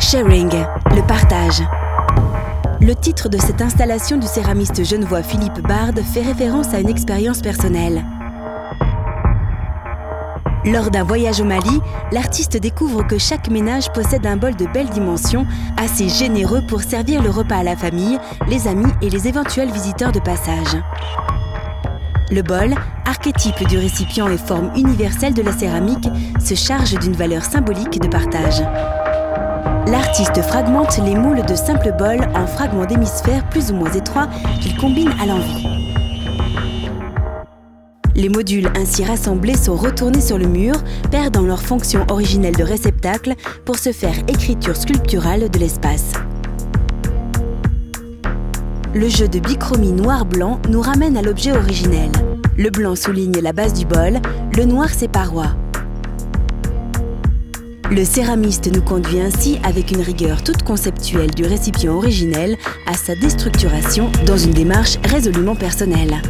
Sharing, le partage. Le titre de cette installation du céramiste genevois Philippe Bard fait référence à une expérience personnelle. Lors d'un voyage au Mali, l'artiste découvre que chaque ménage possède un bol de belle dimension, assez généreux pour servir le repas à la famille, les amis et les éventuels visiteurs de passage. Le bol, archétype du récipient et forme universelle de la céramique, se charge d'une valeur symbolique de partage. L'artiste fragmente les moules de simples bols en fragments d'hémisphères plus ou moins étroits qu'il combine à l'envie. Les modules ainsi rassemblés sont retournés sur le mur, perdant leur fonction originelle de réceptacle pour se faire écriture sculpturale de l'espace. Le jeu de bichromie noir-blanc nous ramène à l'objet originel. Le blanc souligne la base du bol, le noir ses parois. Le céramiste nous conduit ainsi avec une rigueur toute conceptuelle du récipient originel à sa déstructuration dans une démarche résolument personnelle.